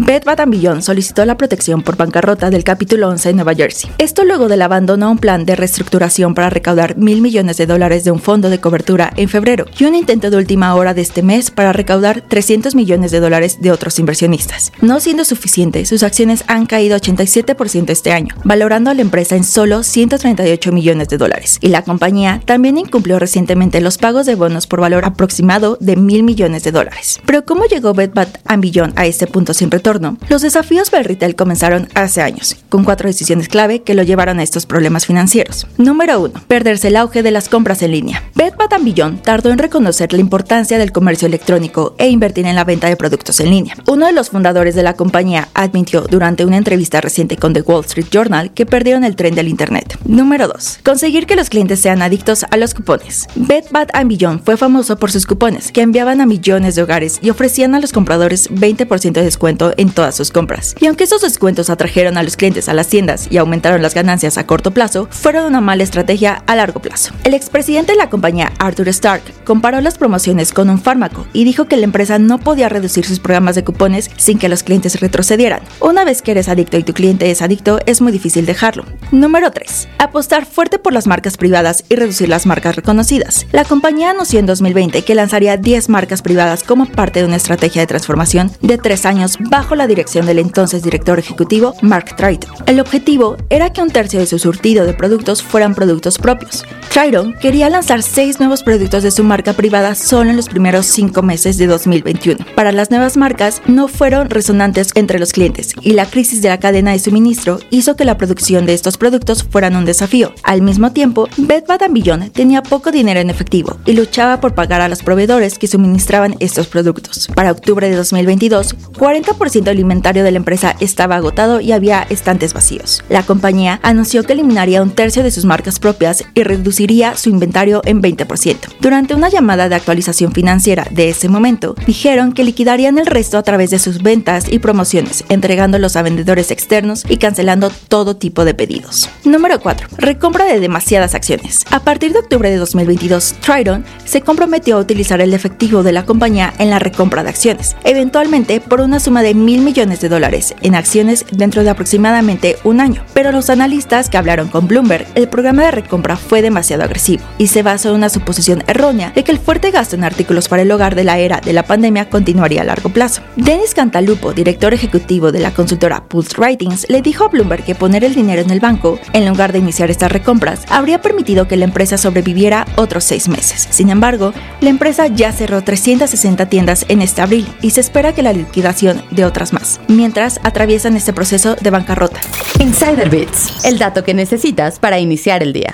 Beth Beyond solicitó la protección por bancarrota del capítulo 11 en Nueva Jersey. Esto luego del abandono a un plan de reestructuración para recaudar mil millones de dólares de un fondo de cobertura en febrero y un intento de última hora de este mes para recaudar 300 millones de dólares de otros inversionistas. No siendo suficiente, sus acciones han caído 87% este año, valorando a la empresa en solo 138 millones de dólares. Y la compañía también incumplió recientemente los pagos de bonos por valor aproximado de mil millones de dólares. Pero ¿cómo llegó Beth Bath Beyond a este punto sin retorno? Los desafíos para el retail comenzaron hace años, con cuatro decisiones clave que lo llevaron a estos problemas financieros. Número 1. Perderse el auge de las compras en línea. Bed Bath Beyond tardó en reconocer la importancia del comercio electrónico e invertir en la venta de productos en línea. Uno de los fundadores de la compañía admitió durante una entrevista reciente con The Wall Street Journal que perdieron el tren del Internet. Número 2. Conseguir que los clientes sean adictos a los cupones. Bed Bath Beyond fue famoso por sus cupones, que enviaban a millones de hogares y ofrecían a los compradores 20% de descuento en todas sus compras. Y aunque esos descuentos atrajeron a los clientes a las tiendas y aumentaron las ganancias a corto plazo, fueron una mala estrategia a largo plazo. El expresidente de la compañía, Arthur Stark, comparó las promociones con un fármaco y dijo que la empresa no podía reducir sus programas de cupones sin que los clientes retrocedieran. Una vez que eres adicto y tu cliente es adicto, es muy difícil dejarlo. Número 3. Apostar fuerte por las marcas privadas y reducir las marcas reconocidas. La compañía anunció en 2020 que lanzaría 10 marcas privadas como parte de una estrategia de transformación de 3 años bajo la dirección del entonces director ejecutivo Mark Triton. El objetivo era que un tercio de su surtido de productos fueran productos propios. Triton quería lanzar seis nuevos productos de su marca privada solo en los primeros cinco meses de 2021. Para las nuevas marcas no fueron resonantes entre los clientes y la crisis de la cadena de suministro hizo que la producción de estos productos fueran un desafío. Al mismo tiempo, Bed Bath Beyond tenía poco dinero en efectivo y luchaba por pagar a los proveedores que suministraban estos productos. Para octubre de 2022, 40% el inventario de la empresa estaba agotado y había estantes vacíos. La compañía anunció que eliminaría un tercio de sus marcas propias y reduciría su inventario en 20%. Durante una llamada de actualización financiera de ese momento, dijeron que liquidarían el resto a través de sus ventas y promociones, entregándolos a vendedores externos y cancelando todo tipo de pedidos. Número 4. Recompra de demasiadas acciones. A partir de octubre de 2022, Triton se comprometió a utilizar el efectivo de la compañía en la recompra de acciones, eventualmente por una suma de mil millones de dólares en acciones dentro de aproximadamente un año. Pero los analistas que hablaron con Bloomberg, el programa de recompra fue demasiado agresivo y se basó en una suposición errónea de que el fuerte gasto en artículos para el hogar de la era de la pandemia continuaría a largo plazo. Dennis Cantalupo, director ejecutivo de la consultora Pulse Ratings, le dijo a Bloomberg que poner el dinero en el banco, en lugar de iniciar estas recompras, habría permitido que la empresa sobreviviera otros seis meses. Sin embargo, la empresa ya cerró 360 tiendas en este abril y se espera que la liquidación de otras más, mientras atraviesan este proceso de bancarrota. Insider Bits, el dato que necesitas para iniciar el día.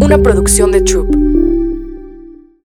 Una producción de Troop.